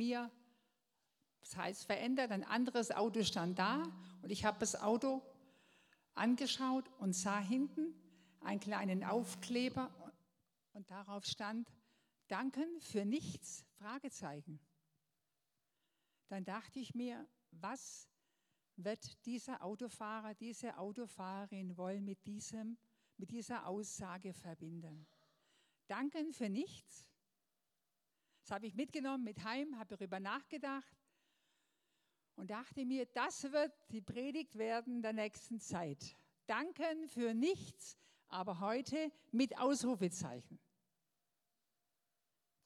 mir, das heißt verändert, ein anderes Auto stand da und ich habe das Auto angeschaut und sah hinten einen kleinen Aufkleber und darauf stand, Danken für nichts, Fragezeichen. Dann dachte ich mir, was wird dieser Autofahrer, diese Autofahrerin wollen mit, diesem, mit dieser Aussage verbinden? Danken für nichts? Das habe ich mitgenommen mit heim, habe darüber nachgedacht und dachte mir, das wird die Predigt werden der nächsten Zeit. Danken für nichts, aber heute mit Ausrufezeichen.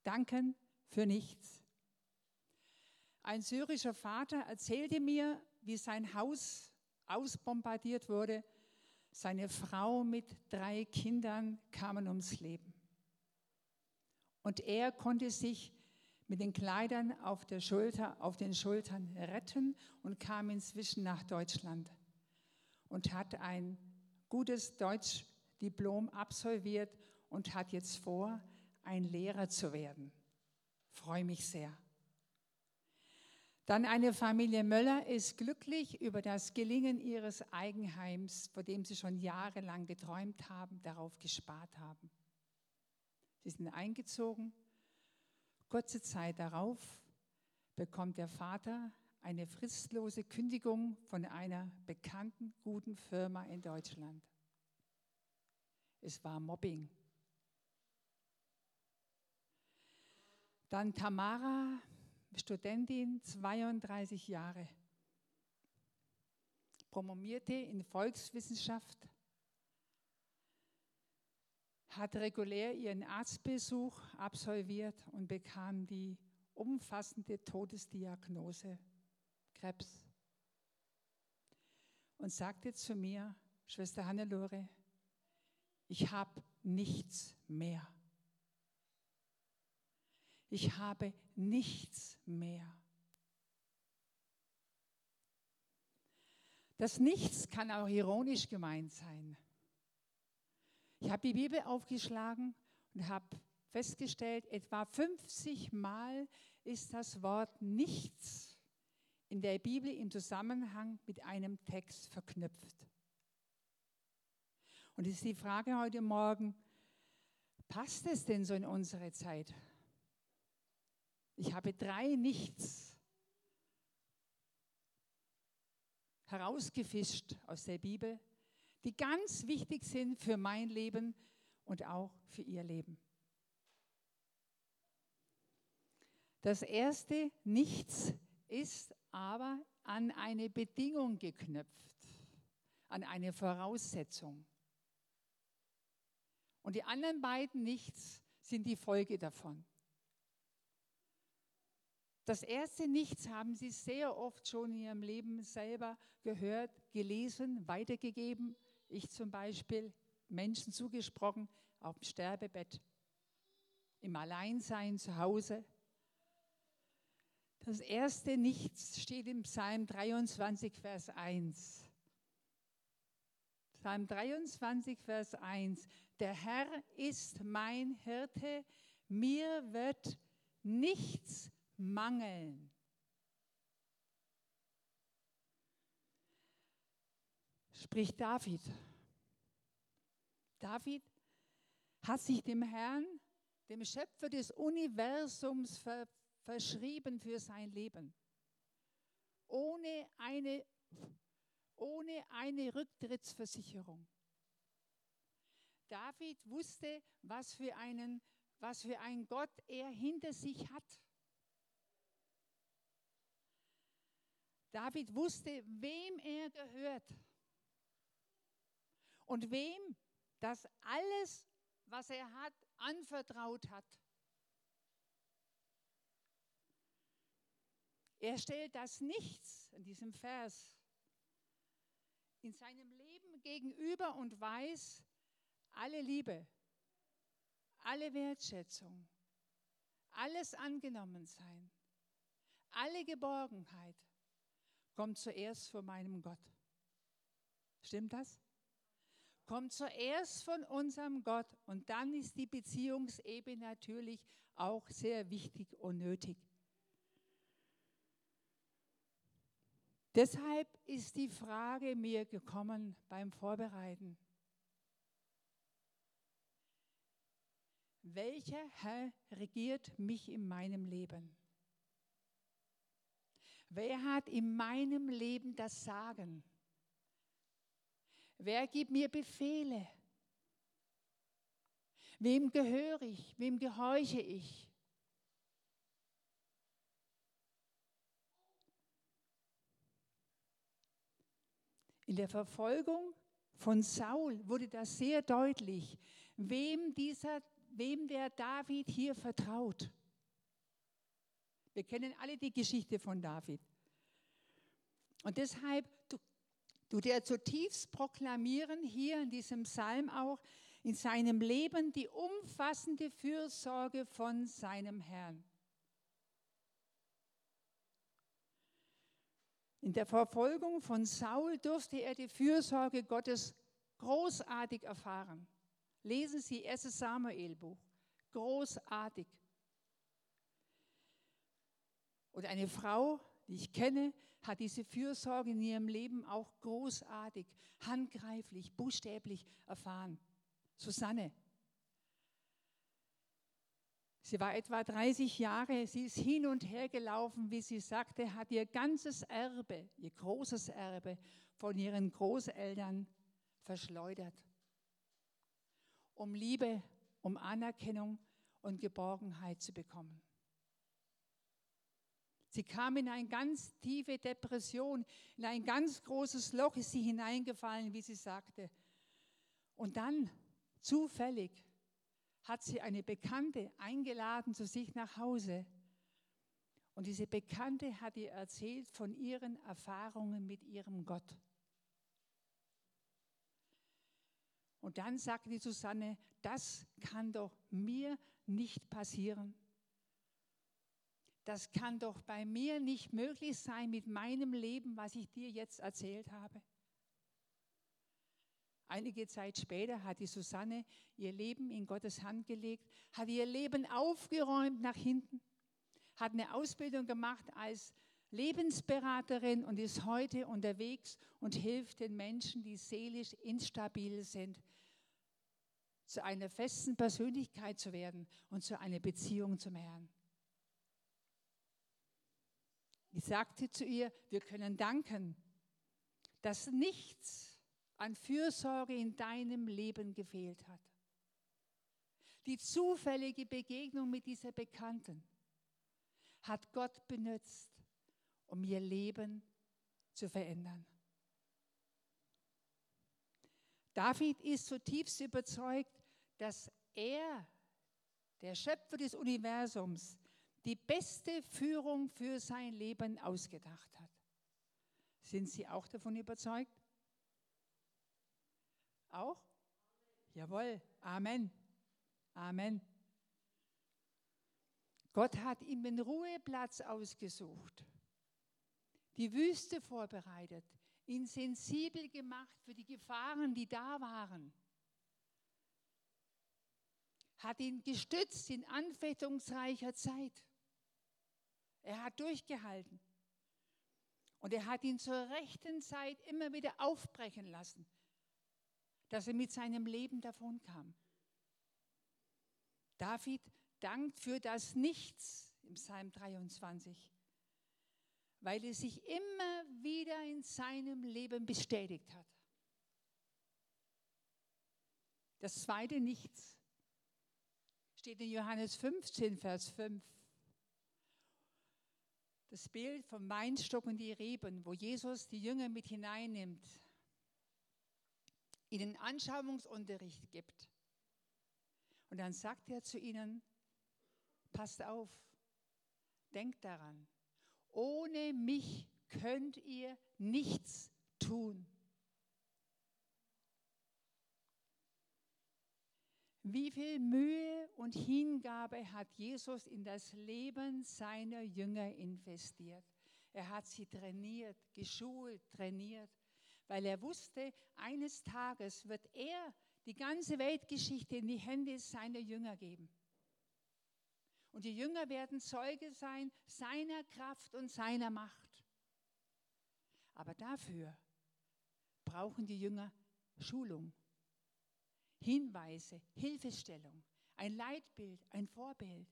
Danken für nichts. Ein syrischer Vater erzählte mir, wie sein Haus ausbombardiert wurde. Seine Frau mit drei Kindern kamen ums Leben. Und er konnte sich mit den Kleidern auf, der Schulter, auf den Schultern retten und kam inzwischen nach Deutschland und hat ein gutes Deutschdiplom absolviert und hat jetzt vor, ein Lehrer zu werden. Freue mich sehr. Dann eine Familie Möller ist glücklich über das Gelingen ihres Eigenheims, vor dem sie schon jahrelang geträumt haben, darauf gespart haben. Sie sind eingezogen. Kurze Zeit darauf bekommt der Vater eine fristlose Kündigung von einer bekannten guten Firma in Deutschland. Es war Mobbing. Dann Tamara, Studentin, 32 Jahre, promovierte in Volkswissenschaft, hat regulär ihren Arztbesuch absolviert und bekam die umfassende Todesdiagnose Krebs und sagte zu mir, Schwester Hannelore, ich habe nichts mehr ich habe nichts mehr. Das Nichts kann auch ironisch gemeint sein. Ich habe die Bibel aufgeschlagen und habe festgestellt, etwa 50 Mal ist das Wort Nichts in der Bibel im Zusammenhang mit einem Text verknüpft. Und es ist die Frage heute Morgen, passt es denn so in unsere Zeit? Ich habe drei Nichts herausgefischt aus der Bibel, die ganz wichtig sind für mein Leben und auch für Ihr Leben. Das erste Nichts ist aber an eine Bedingung geknüpft, an eine Voraussetzung. Und die anderen beiden Nichts sind die Folge davon. Das erste Nichts haben Sie sehr oft schon in Ihrem Leben selber gehört, gelesen, weitergegeben. Ich zum Beispiel Menschen zugesprochen auf dem Sterbebett, im Alleinsein zu Hause. Das erste Nichts steht im Psalm 23, Vers 1. Psalm 23, Vers 1. Der Herr ist mein Hirte, mir wird nichts mangeln. Spricht David. David hat sich dem Herrn, dem Schöpfer des Universums, ver verschrieben für sein Leben. Ohne eine, ohne eine Rücktrittsversicherung. David wusste, was für, einen, was für einen Gott er hinter sich hat. David wusste, wem er gehört und wem das alles, was er hat, anvertraut hat. Er stellt das Nichts in diesem Vers in seinem Leben gegenüber und weiß, alle Liebe, alle Wertschätzung, alles angenommen sein, alle Geborgenheit kommt zuerst von meinem Gott. Stimmt das? kommt zuerst von unserem Gott und dann ist die Beziehungsebene natürlich auch sehr wichtig und nötig. Deshalb ist die Frage mir gekommen beim Vorbereiten. Welcher Herr regiert mich in meinem Leben? Wer hat in meinem Leben das Sagen? Wer gibt mir Befehle? Wem gehöre ich? Wem gehorche ich? In der Verfolgung von Saul wurde das sehr deutlich, wem, dieser, wem der David hier vertraut. Wir kennen alle die Geschichte von David. Und deshalb tut er zutiefst proklamieren, hier in diesem Psalm auch, in seinem Leben die umfassende Fürsorge von seinem Herrn. In der Verfolgung von Saul durfte er die Fürsorge Gottes großartig erfahren. Lesen Sie 1 Samuel-Buch. Großartig. Und eine Frau, die ich kenne, hat diese Fürsorge in ihrem Leben auch großartig, handgreiflich, buchstäblich erfahren. Susanne. Sie war etwa 30 Jahre, sie ist hin und her gelaufen, wie sie sagte, hat ihr ganzes Erbe, ihr großes Erbe von ihren Großeltern verschleudert, um Liebe, um Anerkennung und Geborgenheit zu bekommen. Sie kam in eine ganz tiefe Depression, in ein ganz großes Loch ist sie hineingefallen, wie sie sagte. Und dann, zufällig, hat sie eine Bekannte eingeladen zu sich nach Hause. Und diese Bekannte hat ihr erzählt von ihren Erfahrungen mit ihrem Gott. Und dann sagte die Susanne, das kann doch mir nicht passieren. Das kann doch bei mir nicht möglich sein mit meinem Leben, was ich dir jetzt erzählt habe. Einige Zeit später hat die Susanne ihr Leben in Gottes Hand gelegt, hat ihr Leben aufgeräumt nach hinten, hat eine Ausbildung gemacht als Lebensberaterin und ist heute unterwegs und hilft den Menschen, die seelisch instabil sind, zu einer festen Persönlichkeit zu werden und zu einer Beziehung zum Herrn. Ich sagte zu ihr, wir können danken, dass nichts an Fürsorge in deinem Leben gefehlt hat. Die zufällige Begegnung mit dieser Bekannten hat Gott benutzt, um ihr Leben zu verändern. David ist zutiefst überzeugt, dass er, der Schöpfer des Universums, die beste Führung für sein Leben ausgedacht hat. Sind Sie auch davon überzeugt? Auch? Jawohl. Amen. Amen. Gott hat ihm den Ruheplatz ausgesucht, die Wüste vorbereitet, ihn sensibel gemacht für die Gefahren, die da waren, hat ihn gestützt in anfechtungsreicher Zeit. Er hat durchgehalten. Und er hat ihn zur rechten Zeit immer wieder aufbrechen lassen dass er mit seinem Leben davonkam. David dankt für das Nichts im Psalm 23, weil er sich immer wieder in seinem Leben bestätigt hat. Das zweite Nichts steht in Johannes 15, Vers 5. Das Bild vom Weinstock und die Reben, wo Jesus die Jünger mit hineinnimmt ihnen Anschauungsunterricht gibt. Und dann sagt er zu ihnen, passt auf, denkt daran, ohne mich könnt ihr nichts tun. Wie viel Mühe und Hingabe hat Jesus in das Leben seiner Jünger investiert? Er hat sie trainiert, geschult, trainiert weil er wusste, eines Tages wird er die ganze Weltgeschichte in die Hände seiner Jünger geben. Und die Jünger werden Zeuge sein seiner Kraft und seiner Macht. Aber dafür brauchen die Jünger Schulung, Hinweise, Hilfestellung, ein Leitbild, ein Vorbild.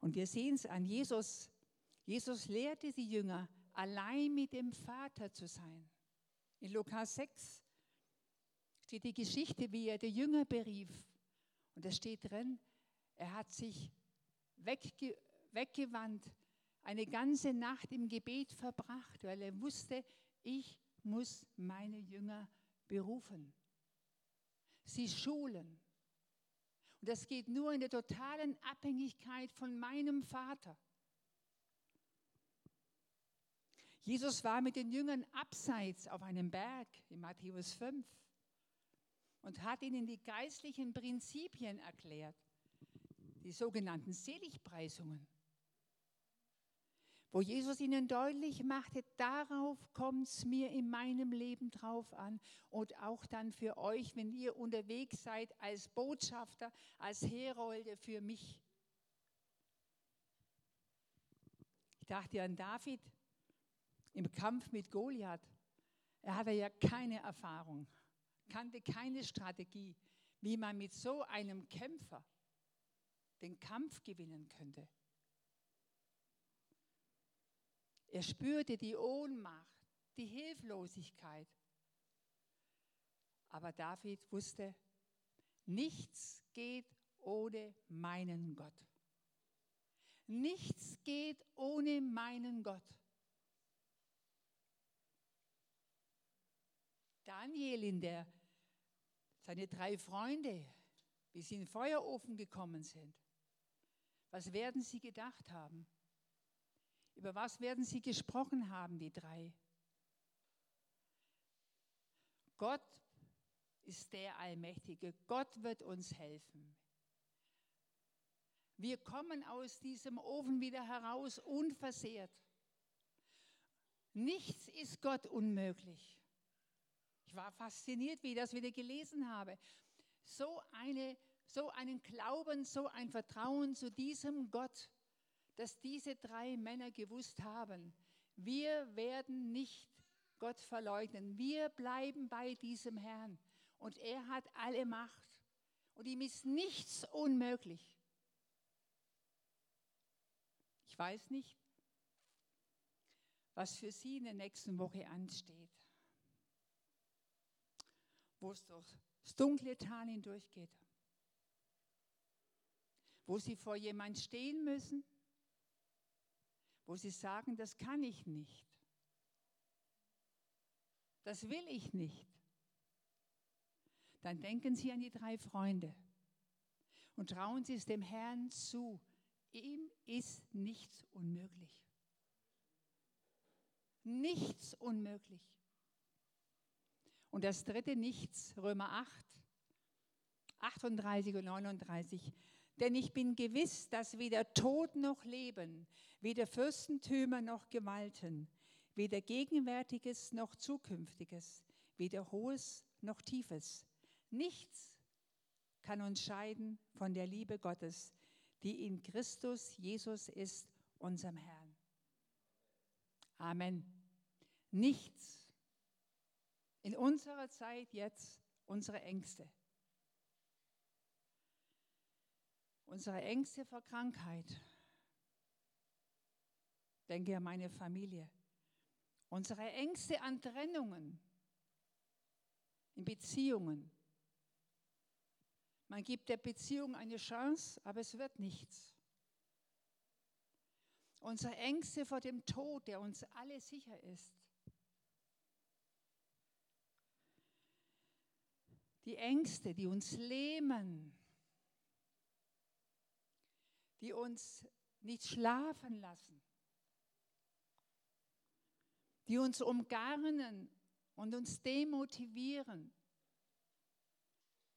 Und wir sehen es an Jesus. Jesus lehrte die Jünger, allein mit dem Vater zu sein. In Lukas 6 steht die Geschichte, wie er die Jünger berief. Und da steht drin, er hat sich wegge weggewandt, eine ganze Nacht im Gebet verbracht, weil er wusste, ich muss meine Jünger berufen, sie schulen. Und das geht nur in der totalen Abhängigkeit von meinem Vater. Jesus war mit den Jüngern abseits auf einem Berg in Matthäus 5 und hat ihnen die geistlichen Prinzipien erklärt, die sogenannten Seligpreisungen wo Jesus ihnen deutlich machte, darauf kommt es mir in meinem Leben drauf an und auch dann für euch, wenn ihr unterwegs seid als Botschafter, als Herolde für mich. Ich dachte an David im Kampf mit Goliath. Er hatte ja keine Erfahrung, kannte keine Strategie, wie man mit so einem Kämpfer den Kampf gewinnen könnte. Er spürte die Ohnmacht, die Hilflosigkeit. Aber David wusste, nichts geht ohne meinen Gott. Nichts geht ohne meinen Gott. Daniel in der, seine drei Freunde, wie sie in den Feuerofen gekommen sind. Was werden sie gedacht haben? Über was werden sie gesprochen haben, die drei? Gott ist der Allmächtige. Gott wird uns helfen. Wir kommen aus diesem Ofen wieder heraus unversehrt. Nichts ist Gott unmöglich. Ich war fasziniert, wie ich das wieder gelesen habe. So, eine, so einen Glauben, so ein Vertrauen zu diesem Gott dass diese drei Männer gewusst haben, wir werden nicht Gott verleugnen. Wir bleiben bei diesem Herrn. Und er hat alle Macht. Und ihm ist nichts unmöglich. Ich weiß nicht, was für Sie in der nächsten Woche ansteht. Wo es durch das dunkle Tal hindurchgeht. Wo Sie vor jemand stehen müssen wo sie sagen, das kann ich nicht. Das will ich nicht. Dann denken Sie an die drei Freunde und trauen Sie es dem Herrn zu. Ihm ist nichts unmöglich. Nichts unmöglich. Und das dritte Nichts, Römer 8, 38 und 39. Denn ich bin gewiss, dass weder Tod noch Leben, weder Fürstentümer noch Gewalten, weder Gegenwärtiges noch Zukünftiges, weder Hohes noch Tiefes, nichts kann uns scheiden von der Liebe Gottes, die in Christus Jesus ist, unserem Herrn. Amen. Nichts. In unserer Zeit jetzt unsere Ängste. Unsere Ängste vor Krankheit, denke an meine Familie. Unsere Ängste an Trennungen, in Beziehungen. Man gibt der Beziehung eine Chance, aber es wird nichts. Unsere Ängste vor dem Tod, der uns alle sicher ist. Die Ängste, die uns lähmen, die uns nicht schlafen lassen die uns umgarnen und uns demotivieren,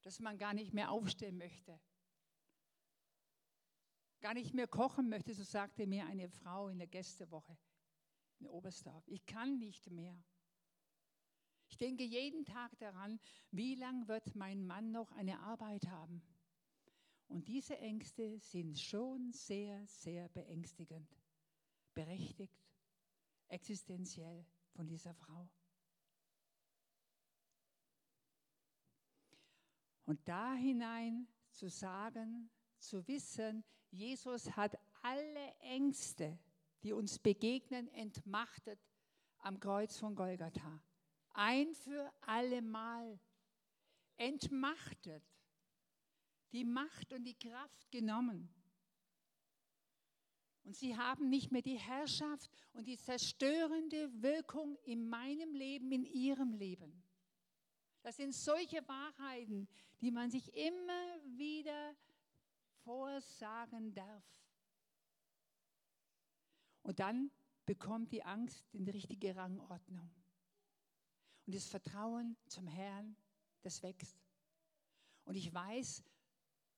dass man gar nicht mehr aufstehen möchte, gar nicht mehr kochen möchte, so sagte mir eine Frau in der Gästewoche in Oberstdorf. Ich kann nicht mehr. Ich denke jeden Tag daran, wie lange wird mein Mann noch eine Arbeit haben. Und diese Ängste sind schon sehr, sehr beängstigend, berechtigt existenziell. von dieser Frau. Und da hinein zu sagen, zu wissen, Jesus hat alle Ängste, die uns begegnen, entmachtet am Kreuz von Golgatha. Ein für alle Mal entmachtet, die Macht und die Kraft genommen. Und sie haben nicht mehr die Herrschaft und die zerstörende Wirkung in meinem Leben, in ihrem Leben. Das sind solche Wahrheiten, die man sich immer wieder vorsagen darf. Und dann bekommt die Angst die richtige Rangordnung. Und das Vertrauen zum Herrn, das wächst. Und ich weiß,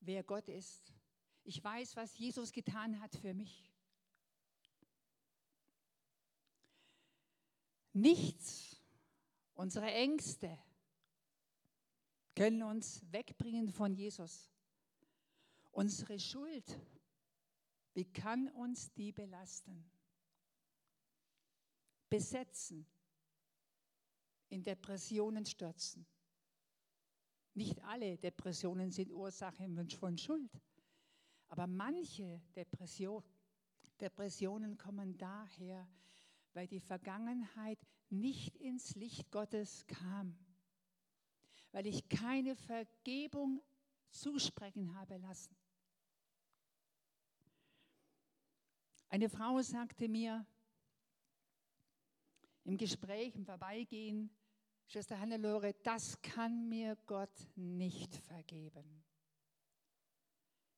wer Gott ist. Ich weiß, was Jesus getan hat für mich. Nichts, unsere Ängste können uns wegbringen von Jesus. Unsere Schuld, wie kann uns die belasten? Besetzen, in Depressionen stürzen. Nicht alle Depressionen sind Ursache von Schuld, aber manche Depression, Depressionen kommen daher, weil die Vergangenheit nicht ins Licht Gottes kam, weil ich keine Vergebung zusprechen habe lassen. Eine Frau sagte mir im Gespräch, im Vorbeigehen, Schwester Hannelore, das kann mir Gott nicht vergeben.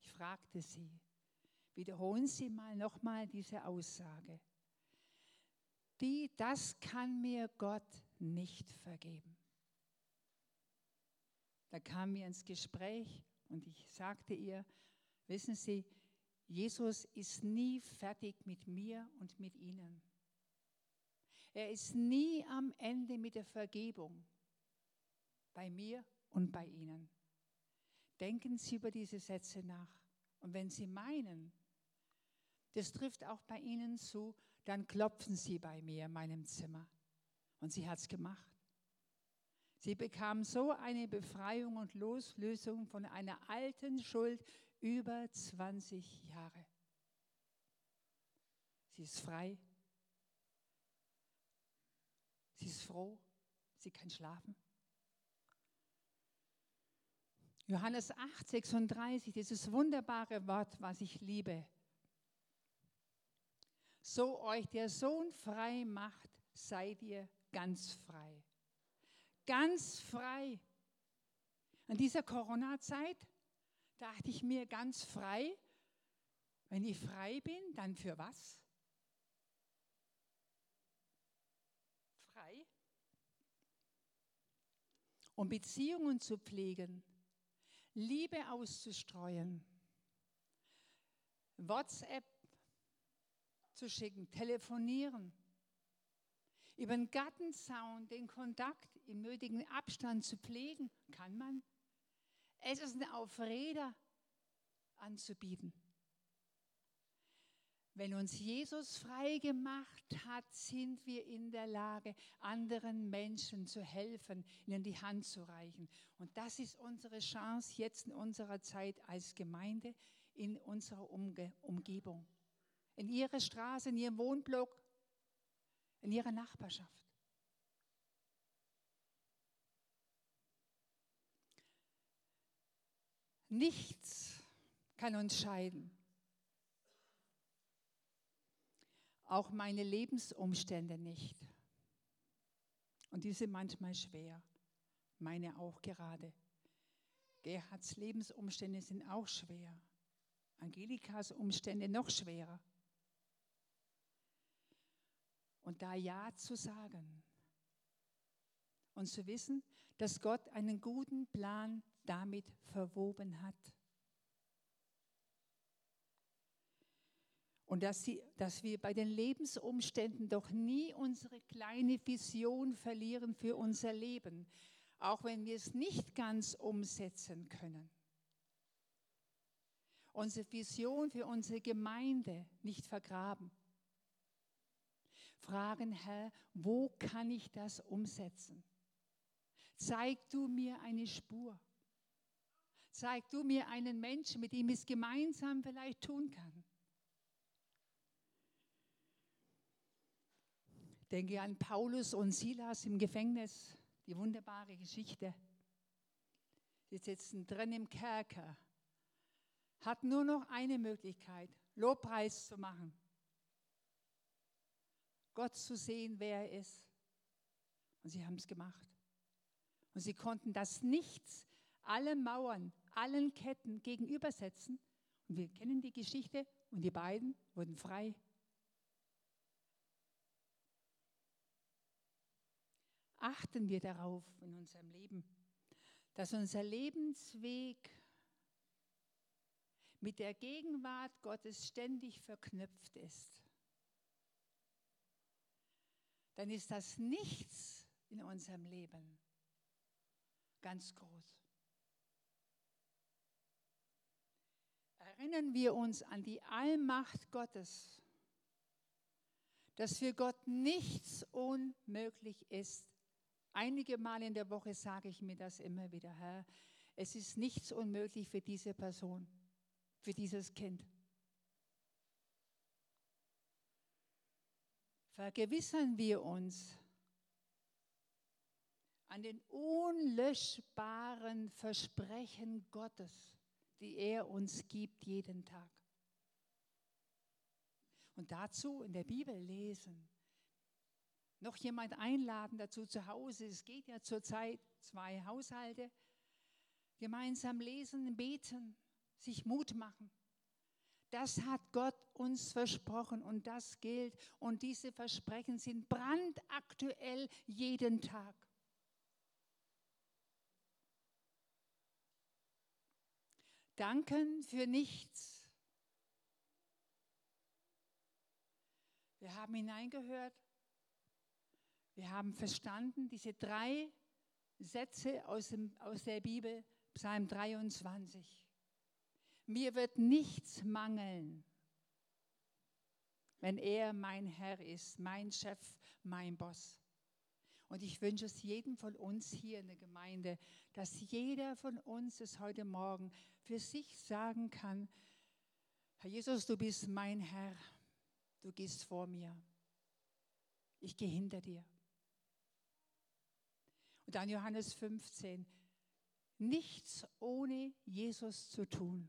Ich fragte sie, wiederholen Sie mal nochmal diese Aussage die, das kann mir Gott nicht vergeben. Da kam mir ins Gespräch und ich sagte ihr, wissen Sie, Jesus ist nie fertig mit mir und mit Ihnen. Er ist nie am Ende mit der Vergebung bei mir und bei Ihnen. Denken Sie über diese Sätze nach. Und wenn Sie meinen, das trifft auch bei Ihnen zu, dann klopfen Sie bei mir in meinem Zimmer. Und sie hat es gemacht. Sie bekam so eine Befreiung und Loslösung von einer alten Schuld über 20 Jahre. Sie ist frei. Sie ist froh. Sie kann schlafen. Johannes 8, 36, dieses wunderbare Wort, was ich liebe so euch der Sohn frei macht, seid ihr ganz frei. Ganz frei. In dieser Corona-Zeit dachte ich mir ganz frei, wenn ich frei bin, dann für was? Frei. Um Beziehungen zu pflegen, Liebe auszustreuen, WhatsApp zu schicken, telefonieren, über den Gartenzaun den Kontakt im nötigen Abstand zu pflegen, kann man. Es ist auf Räder anzubieten. Wenn uns Jesus frei gemacht hat, sind wir in der Lage, anderen Menschen zu helfen, ihnen die Hand zu reichen. Und das ist unsere Chance jetzt in unserer Zeit als Gemeinde, in unserer Umge Umgebung in ihrer Straße, in ihrem Wohnblock, in ihrer Nachbarschaft. Nichts kann uns scheiden. Auch meine Lebensumstände nicht. Und die sind manchmal schwer. Meine auch gerade. Gerhards Lebensumstände sind auch schwer. Angelikas Umstände noch schwerer und da Ja zu sagen. Und zu wissen, dass Gott einen guten Plan damit verwoben hat. Und dass, sie, dass wir bei den Lebensumständen doch nie unsere kleine Vision verlieren für unser Leben, auch wenn wir es nicht ganz umsetzen können. Unsere Vision für unsere Gemeinde nicht vergraben fragen, Herr, wo kann ich das umsetzen? Zeig du mir eine Spur. Zeig du mir einen Menschen, mit dem ich es gemeinsam vielleicht tun kann. Denke an Paulus und Silas im Gefängnis, die wunderbare Geschichte. Sie sitzen drin im Kerker, hat nur noch eine Möglichkeit, Lobpreis zu machen. Gott zu sehen, wer er ist. Und sie haben es gemacht. Und sie konnten das Nichts, alle Mauern, allen Ketten gegenübersetzen. Und wir kennen die Geschichte und die beiden wurden frei. Achten wir darauf in unserem Leben, dass unser Lebensweg mit der Gegenwart Gottes ständig verknüpft ist. Dann ist das Nichts in unserem Leben ganz groß. Erinnern wir uns an die Allmacht Gottes, dass für Gott nichts unmöglich ist. Einige Mal in der Woche sage ich mir das immer wieder, Herr, es ist nichts unmöglich für diese Person, für dieses Kind. Vergewissern wir uns, an den unlöschbaren Versprechen Gottes, die er uns gibt jeden Tag. Und dazu in der Bibel lesen. Noch jemand einladen dazu zu Hause. Es geht ja zurzeit zwei Haushalte. Gemeinsam lesen, beten, sich Mut machen. Das hat Gott uns versprochen und das gilt. Und diese Versprechen sind brandaktuell jeden Tag. Danken für nichts. Wir haben hineingehört. Wir haben verstanden, diese drei Sätze aus, dem, aus der Bibel, Psalm 23. Mir wird nichts mangeln, wenn er mein Herr ist, mein Chef, mein Boss. Und ich wünsche es jedem von uns hier in der Gemeinde, dass jeder von uns es heute Morgen für sich sagen kann, Herr Jesus, du bist mein Herr, du gehst vor mir, ich gehe hinter dir. Und dann Johannes 15, nichts ohne Jesus zu tun,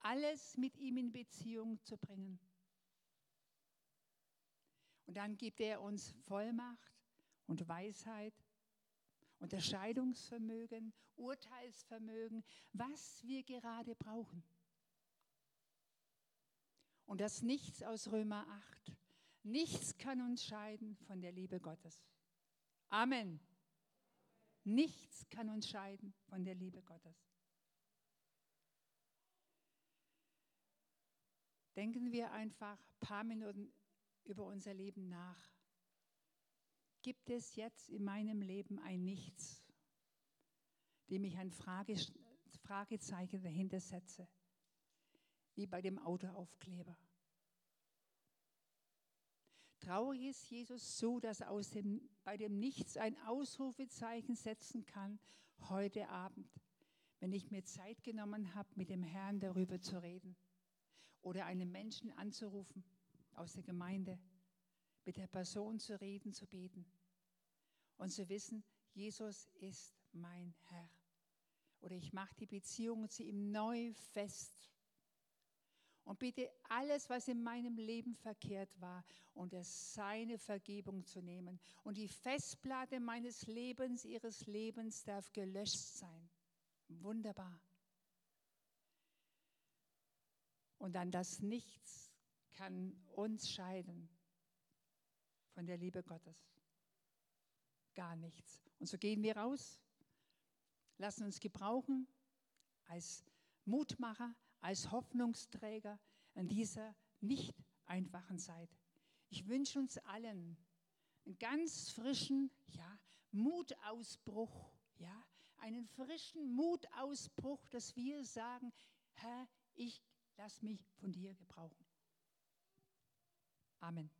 alles mit ihm in Beziehung zu bringen. Und dann gibt er uns Vollmacht und Weisheit, Unterscheidungsvermögen, Urteilsvermögen, was wir gerade brauchen. Und das Nichts aus Römer 8. Nichts kann uns scheiden von der Liebe Gottes. Amen. Nichts kann uns scheiden von der Liebe Gottes. Denken wir einfach ein paar Minuten über unser Leben nach. Gibt es jetzt in meinem Leben ein Nichts, dem ich ein Frage, Fragezeichen dahinter setze, wie bei dem Autoaufkleber? Traurig ist Jesus so, dass er aus dem, bei dem Nichts ein Ausrufezeichen setzen kann heute Abend, wenn ich mir Zeit genommen habe, mit dem Herrn darüber zu reden oder einen Menschen anzurufen aus der Gemeinde, mit der Person zu reden, zu beten und zu wissen, Jesus ist mein Herr. Oder ich mache die Beziehung zu ihm neu fest. Und bitte alles, was in meinem Leben verkehrt war, unter seine Vergebung zu nehmen. Und die Festplatte meines Lebens, ihres Lebens darf gelöscht sein. Wunderbar. Und dann das Nichts kann uns scheiden von der Liebe Gottes. Gar nichts. Und so gehen wir raus, lassen uns gebrauchen als Mutmacher, als Hoffnungsträger in dieser nicht einfachen Zeit. Ich wünsche uns allen einen ganz frischen ja, Mutausbruch, ja, einen frischen Mutausbruch, dass wir sagen, Herr, ich lass mich von dir gebrauchen. Amen.